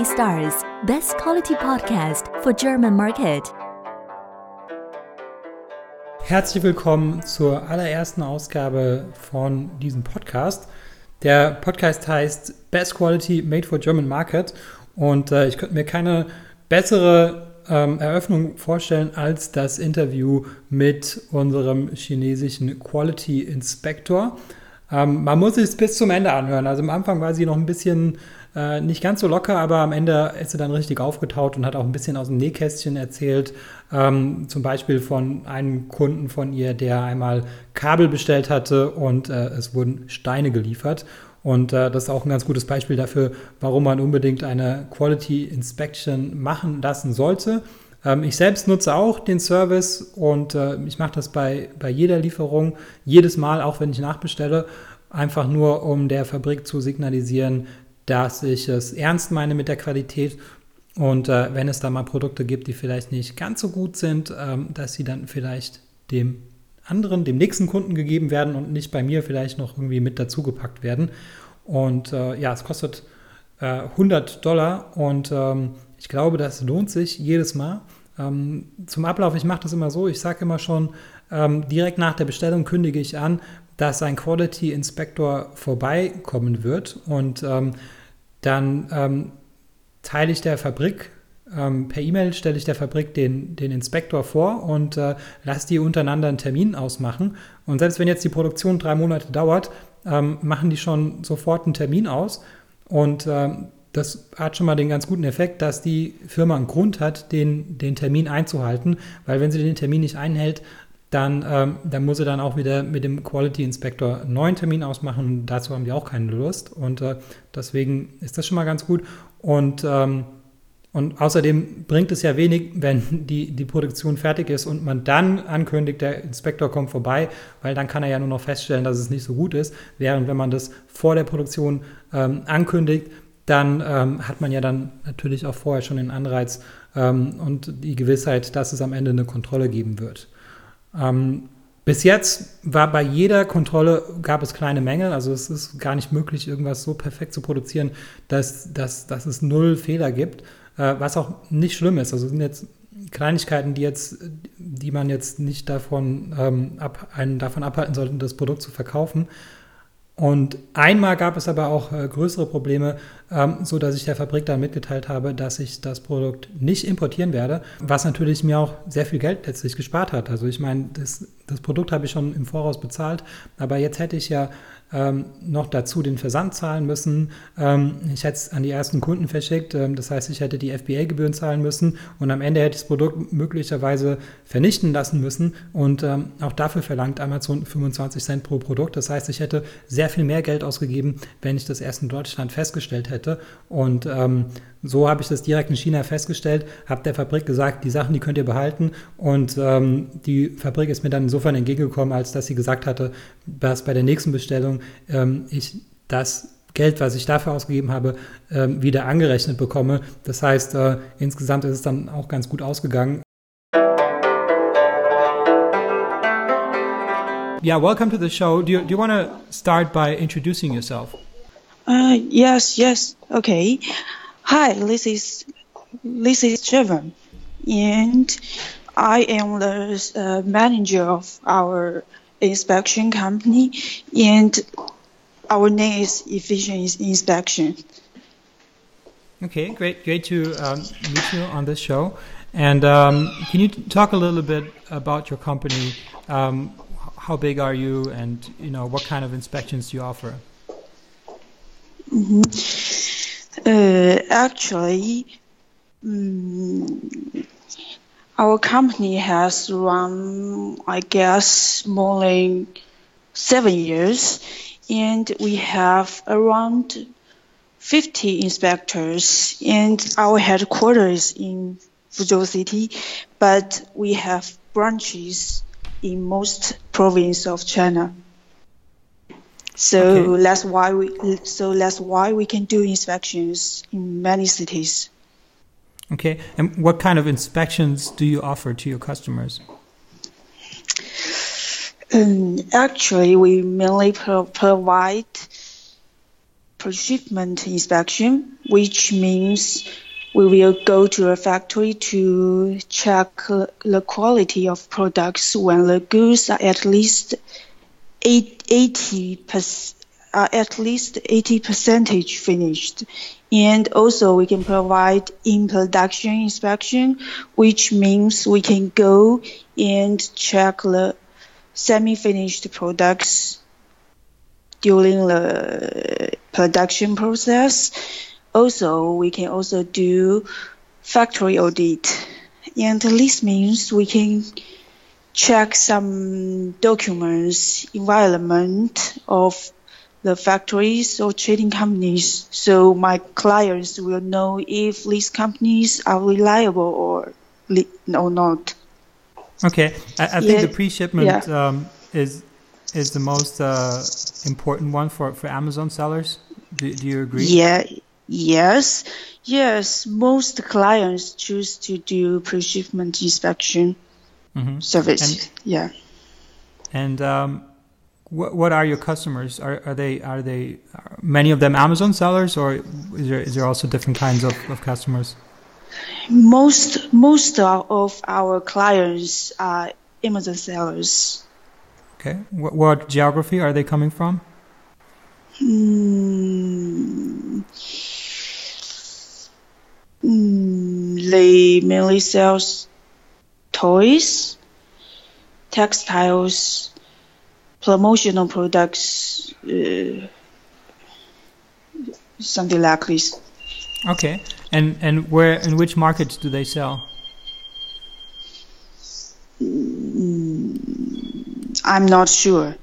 Daily Stars, best quality podcast for German market. Herzlich willkommen zur allerersten Ausgabe von diesem Podcast. Der Podcast heißt Best Quality Made for German Market und äh, ich könnte mir keine bessere ähm, Eröffnung vorstellen als das Interview mit unserem chinesischen Quality Inspector. Ähm, man muss es bis zum Ende anhören. Also am Anfang war sie noch ein bisschen äh, nicht ganz so locker, aber am Ende ist sie dann richtig aufgetaut und hat auch ein bisschen aus dem Nähkästchen erzählt. Ähm, zum Beispiel von einem Kunden von ihr, der einmal Kabel bestellt hatte und äh, es wurden Steine geliefert. Und äh, das ist auch ein ganz gutes Beispiel dafür, warum man unbedingt eine Quality Inspection machen lassen sollte. Ähm, ich selbst nutze auch den Service und äh, ich mache das bei, bei jeder Lieferung, jedes Mal, auch wenn ich nachbestelle, einfach nur, um der Fabrik zu signalisieren, dass ich es ernst meine mit der Qualität und äh, wenn es da mal Produkte gibt, die vielleicht nicht ganz so gut sind, ähm, dass sie dann vielleicht dem anderen, dem nächsten Kunden gegeben werden und nicht bei mir vielleicht noch irgendwie mit dazugepackt werden. Und äh, ja, es kostet äh, 100 Dollar und ähm, ich glaube, das lohnt sich jedes Mal. Ähm, zum Ablauf, ich mache das immer so, ich sage immer schon, ähm, direkt nach der Bestellung kündige ich an, dass ein Quality Inspector vorbeikommen wird und ähm, dann ähm, teile ich der Fabrik ähm, per E-Mail stelle ich der Fabrik den, den Inspektor vor und äh, lasse die untereinander einen Termin ausmachen. Und selbst wenn jetzt die Produktion drei Monate dauert, ähm, machen die schon sofort einen Termin aus. Und ähm, das hat schon mal den ganz guten Effekt, dass die Firma einen Grund hat, den, den Termin einzuhalten, weil wenn sie den Termin nicht einhält, dann, ähm, dann muss sie dann auch wieder mit dem Quality Inspector einen neuen Termin ausmachen. Dazu haben die auch keine Lust. Und äh, deswegen ist das schon mal ganz gut. Und ähm, und außerdem bringt es ja wenig, wenn die, die Produktion fertig ist und man dann ankündigt, der Inspektor kommt vorbei, weil dann kann er ja nur noch feststellen, dass es nicht so gut ist. Während wenn man das vor der Produktion ähm, ankündigt, dann ähm, hat man ja dann natürlich auch vorher schon den Anreiz ähm, und die Gewissheit, dass es am Ende eine Kontrolle geben wird. Ähm, bis jetzt war bei jeder Kontrolle gab es kleine Mängel, also es ist gar nicht möglich, irgendwas so perfekt zu produzieren, dass, dass, dass es null Fehler gibt äh, was auch nicht schlimm ist. Also sind jetzt Kleinigkeiten, die jetzt, die man jetzt nicht davon, ähm, ab, einen davon abhalten sollte, das Produkt zu verkaufen. Und einmal gab es aber auch äh, größere Probleme, ähm, so dass ich der Fabrik dann mitgeteilt habe, dass ich das Produkt nicht importieren werde, was natürlich mir auch sehr viel Geld letztlich gespart hat. Also ich meine, das, das Produkt habe ich schon im Voraus bezahlt, aber jetzt hätte ich ja ähm, noch dazu den Versand zahlen müssen. Ähm, ich hätte es an die ersten Kunden verschickt, ähm, das heißt, ich hätte die FBA-Gebühren zahlen müssen und am Ende hätte ich das Produkt möglicherweise vernichten lassen müssen und ähm, auch dafür verlangt Amazon 25 Cent pro Produkt. Das heißt, ich hätte sehr viel mehr Geld ausgegeben, wenn ich das erst in Deutschland festgestellt hätte und ähm, so habe ich das direkt in China festgestellt, habe der Fabrik gesagt, die Sachen, die könnt ihr behalten. Und ähm, die Fabrik ist mir dann insofern entgegengekommen, als dass sie gesagt hatte, dass bei der nächsten Bestellung ähm, ich das Geld, was ich dafür ausgegeben habe, ähm, wieder angerechnet bekomme. Das heißt, äh, insgesamt ist es dann auch ganz gut ausgegangen. Yeah, welcome to the show. Do you, do you want to start by introducing yourself? Uh, yes, yes, okay. Hi, this is this is Trevor, and I am the uh, manager of our inspection company, and our name is Efficient Inspection. Okay, great, great to um, meet you on this show. And um, can you talk a little bit about your company? Um, how big are you, and you know what kind of inspections do you offer? Mm -hmm. Uh, actually, um, our company has run, I guess, more than seven years, and we have around 50 inspectors, and our headquarters in Fuzhou City, but we have branches in most provinces of China. So okay. that's why we so that's why we can do inspections in many cities. Okay, and what kind of inspections do you offer to your customers? Um, actually, we mainly pro provide pre-shipment inspection, which means we will go to a factory to check the quality of products when the goods are at least 80 percent are at least 80 percentage finished. And also we can provide in production inspection, which means we can go and check the semi-finished products during the production process. Also, we can also do factory audit. And this means we can check some documents, environment of the factories or trading companies so my clients will know if these companies are reliable or, or not. Okay, I, I think yeah. the pre-shipment yeah. um, is is the most uh, important one for, for Amazon sellers. Do, do you agree? Yeah, yes, yes. Most clients choose to do pre-shipment inspection mm-hmm. service. And, yeah. And um, what what are your customers? Are are they are they are many of them Amazon sellers, or is there is there also different kinds of, of customers? Most most of our clients are Amazon sellers. Okay. What, what geography are they coming from? Mm, mm, they mainly sells toys, textiles, promotional products, uh, something like this. Okay, and and where in which markets do they sell? Mm, I'm not sure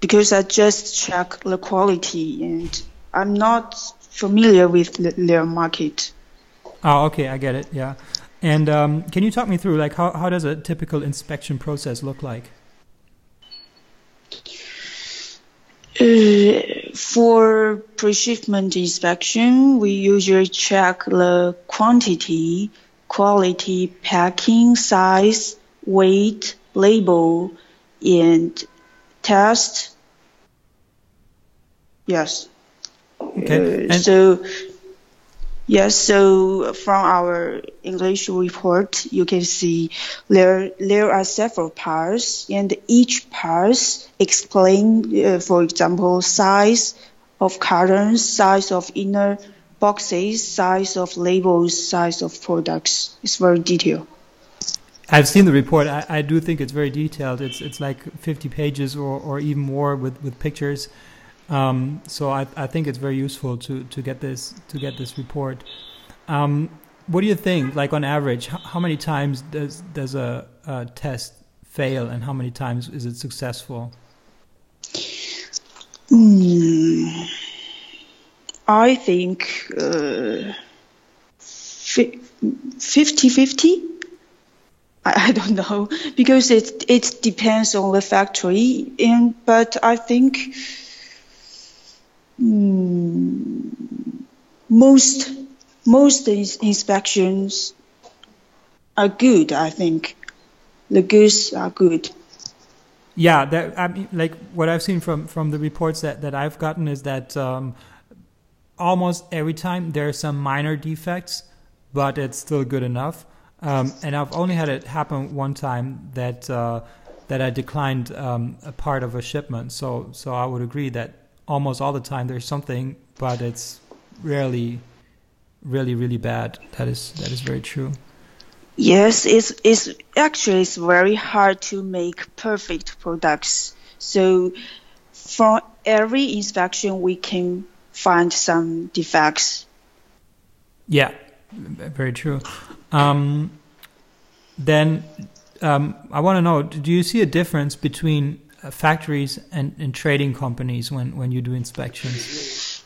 because I just check the quality and I'm not familiar with their market. Oh, okay, I get it. Yeah, and um, can you talk me through like how how does a typical inspection process look like? Uh, for pre-shipment inspection, we usually check the quantity, quality, packing, size, weight, label, and test. Yes. Okay. Uh, so Yes, so from our English report, you can see there there are several parts, and each part explain, uh, for example, size of cartons, size of inner boxes, size of labels, size of products. It's very detailed. I've seen the report. I, I do think it's very detailed. It's it's like 50 pages or, or even more with, with pictures. Um, so I, I think it's very useful to, to get this to get this report. Um, what do you think? Like on average, how, many times does does a, a, test fail, and how many times is it successful? Mm, I think uh, 50-50. I, I don't know because it it depends on the factory, and but I think Mm, most most inspections are good. I think the goods are good. Yeah, that, I mean, like what I've seen from from the reports that that I've gotten is that um, almost every time there are some minor defects, but it's still good enough. Um, and I've only had it happen one time that uh, that I declined um, a part of a shipment. So so I would agree that almost all the time there's something, but it's rarely really really bad. That is that is very true. Yes, it's it's actually it's very hard to make perfect products. So from every inspection we can find some defects. Yeah, very true. Um, then um, I want to know: Do you see a difference between factories and, and trading companies when, when you do inspections?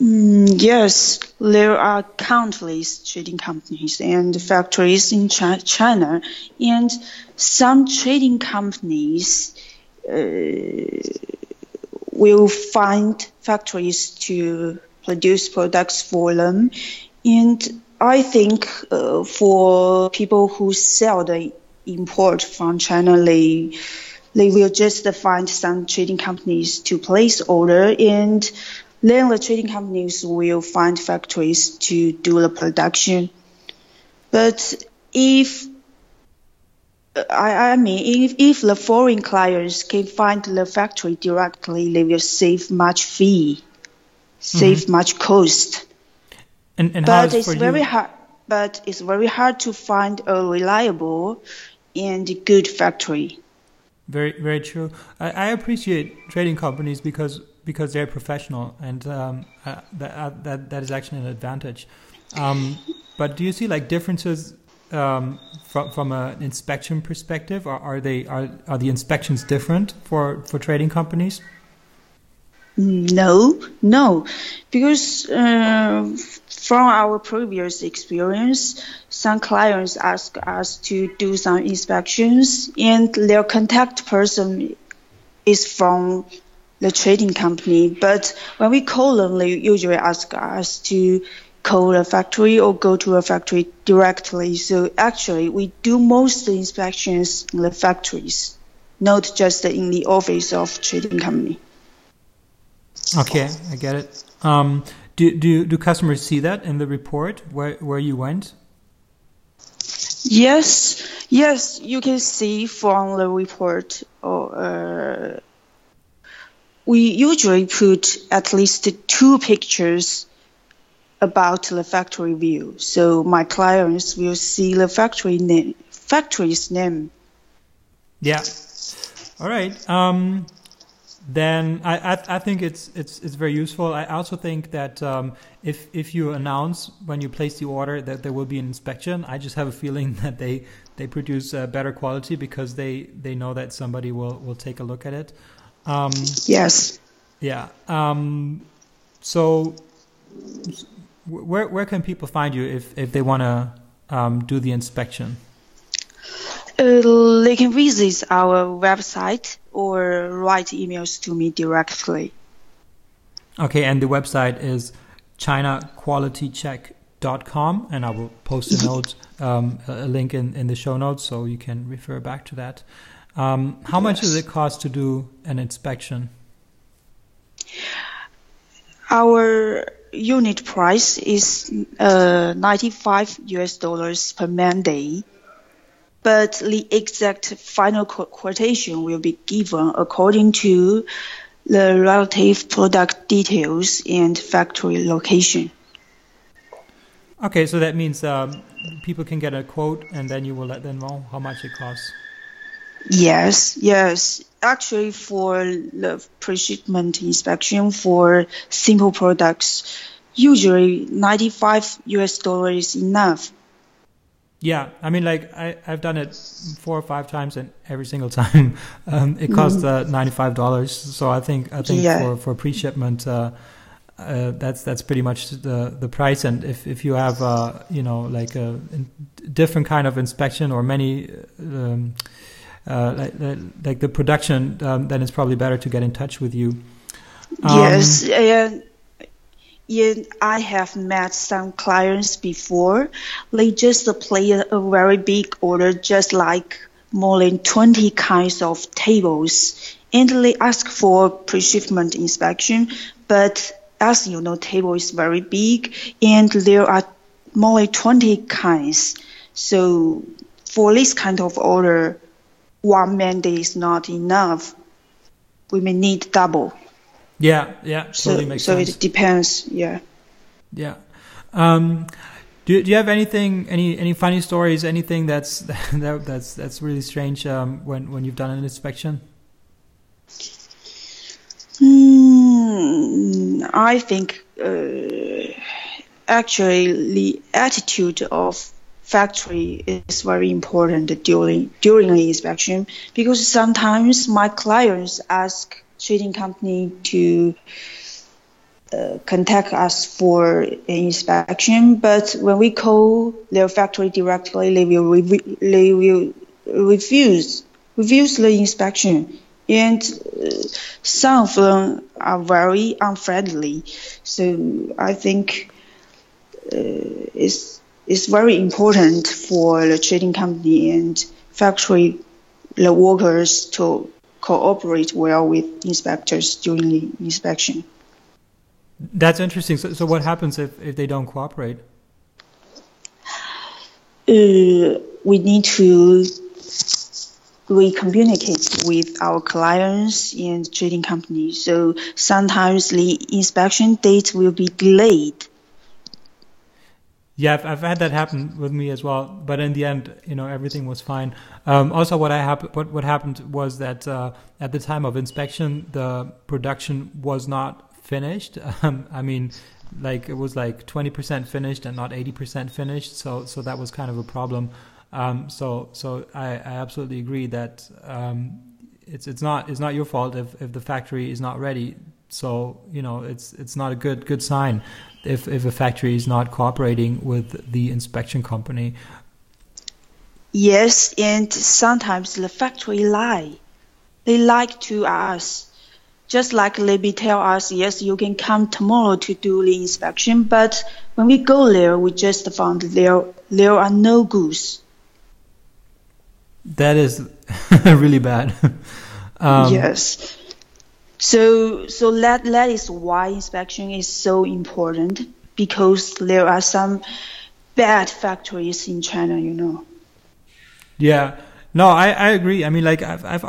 Mm, yes, there are countless trading companies and factories in China, and some trading companies uh, will find factories to produce products for them. And I think uh, for people who sell the import from China, they they will just find some trading companies to place order and then the trading companies will find factories to do the production. But if I, I mean, if, if the foreign clients can find the factory directly, they will save much fee, save mm-hmm. much cost. And, and but it's very hard. But it's very hard to find a reliable and good factory. Very, very true. I, I appreciate trading companies because because they're professional, and um, uh, that, uh, that that is actually an advantage. Um, but do you see like differences um, from from an inspection perspective? Or are they are are the inspections different for for trading companies? No, no, because uh, from our previous experience, some clients ask us to do some inspections, and their contact person is from the trading company. But when we call them, they usually ask us to call a factory or go to a factory directly. So actually, we do most inspections in the factories, not just in the office of trading company. Okay, I get it. Um, do, do do customers see that in the report where where you went? Yes, yes, you can see from the report. Or uh, we usually put at least two pictures about the factory view. So my clients will see the factory name, factory's name. Yeah. All right. Um, then I, I, I, think it's it's it's very useful. I also think that um, if if you announce when you place the order that there will be an inspection, I just have a feeling that they they produce uh, better quality because they they know that somebody will will take a look at it. Um, yes. Yeah. Um, so where where can people find you if if they want to um, do the inspection? Uh, they can visit our website or write emails to me directly. Okay, and the website is chinaqualitycheck.com, and I will post a note, um, a link in, in the show notes, so you can refer back to that. Um, how yes. much does it cost to do an inspection? Our unit price is uh, 95 US dollars per man day, but the exact final quotation will be given according to the relative product details and factory location. Okay, so that means um, people can get a quote and then you will let them know how much it costs. Yes, yes. Actually, for the pre-shipment inspection for simple products, usually 95 US dollars is enough. Yeah, I mean, like I, I've done it four or five times, and every single time um, it costs uh, ninety five dollars. So I think I think yeah. for for pre shipment, uh, uh, that's that's pretty much the the price. And if if you have uh, you know like a different kind of inspection or many um, uh, like, like, the production, um, then it's probably better to get in touch with you. Um, yes, yeah, yeah, I have met some clients before. They just play a, a very big order, just like more than 20 kinds of tables, and they ask for pre-shipment inspection. But as you know, table is very big, and there are more than 20 kinds. So for this kind of order, one man day is not enough. We may need double. Yeah, yeah, totally so, makes so sense. So it depends. Yeah. Yeah. Um, do, do you have anything, any any funny stories, anything that's that, that's that's really strange um, when when you've done an inspection? Mm, I think uh, actually the attitude of factory is very important during during the inspection because sometimes my clients ask trading company to uh, contact us for an inspection, but when we call their factory directly, they will re- they will refuse refuse the inspection, and uh, some of them are very unfriendly. So I think uh, it's is very important for the trading company and factory the workers to cooperate well with inspectors during the inspection. That's interesting. So, so what happens if, if they don't cooperate? Uh, we need to we communicate with our clients and trading companies. So sometimes the inspection date will be delayed. Yeah, I've, I've had that happen with me as well. But in the end, you know, everything was fine. Um, also, what I hap- what what happened was that uh, at the time of inspection, the production was not finished. Um, I mean, like it was like 20% finished and not 80% finished. So so that was kind of a problem. Um, so so I, I, absolutely agree that um, it's it's not it's not your fault if, if the factory is not ready. So you know it's it's not a good good sign if if a factory is not cooperating with the inspection company. Yes, and sometimes the factory lie. They lie to us. Just like they tell us, yes, you can come tomorrow to do the inspection, but when we go there, we just found there there are no goods. That is really bad. um, yes. So so that that is why inspection is so important because there are some bad factories in China, you know. Yeah. No, I, I agree. I mean, like I've, I've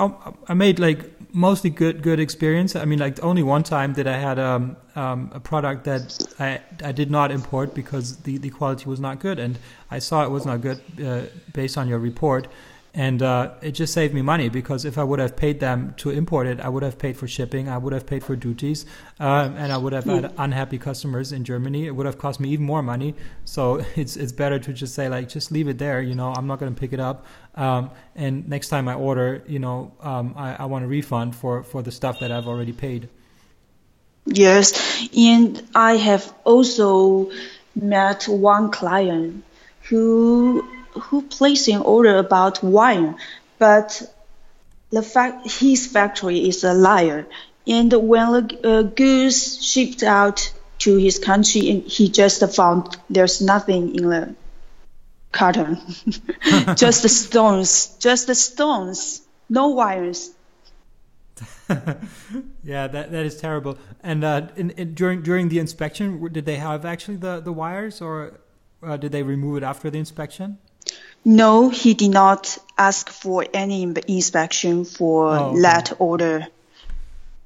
I made like mostly good good experience. I mean, like only one time that I had um, um, a product that I I did not import because the the quality was not good, and I saw it was not good uh, based on your report and uh, it just saved me money because if I would have paid them to import it, I would have paid for shipping, I would have paid for duties, um, and I would have had unhappy customers in Germany. It would have cost me even more money. So it's it's better to just say like, just leave it there. You know, I'm not going to pick it up. Um, and next time I order, you know, um, I, I want a refund for for the stuff that I've already paid. Yes, and I have also met one client who who placed an order about wine, but the fact his factory is a liar. And when the uh, goods shipped out to his country, and he just found there's nothing in the carton, just the stones, just the stones, no wires. yeah, that that is terrible. And uh, in, in, during during the inspection, did they have actually the the wires, or uh, did they remove it after the inspection? No, he did not ask for any inspection for oh, okay. that order.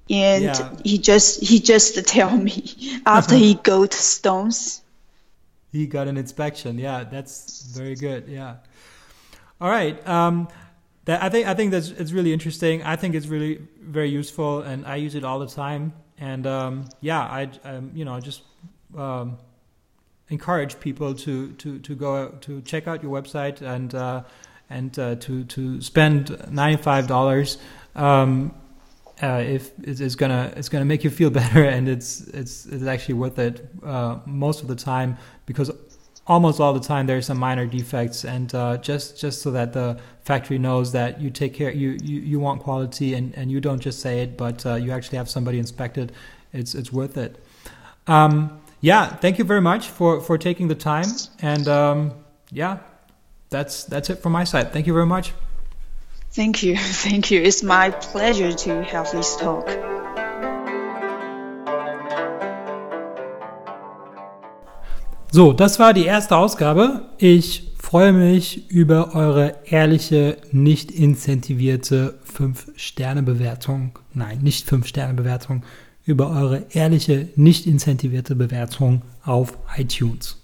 And yeah. he just he just tell me after he got stones. He got an inspection. Yeah, that's very good. Yeah. All right. Um, that I think I think that's it's really interesting. I think it's really very useful, and I use it all the time. And um, yeah, I um, you know just um, encourage people to to to go to check out your website and uh, and uh, to to spend ninety five dollars. Um, uh, if it's gonna it's gonna make you feel better and it's it's it's actually worth it uh, most of the time because almost all the time there's some minor defects and uh, just just so that the factory knows that you take care you you, you want quality and, and you don't just say it but uh, you actually have somebody inspect it it's it's worth it um, yeah, thank you very much for for taking the time. And um, yeah, that's that's it from my side. Thank you very much. Thank you, thank you. It's my pleasure to have this talk. So, das war die erste Ausgabe. Ich freue mich über eure ehrliche, nicht incentivierte 5-Sterne-Bewertung. Nein, nicht 5-Sterne-Bewertung über eure ehrliche, nicht incentivierte Bewertung auf iTunes.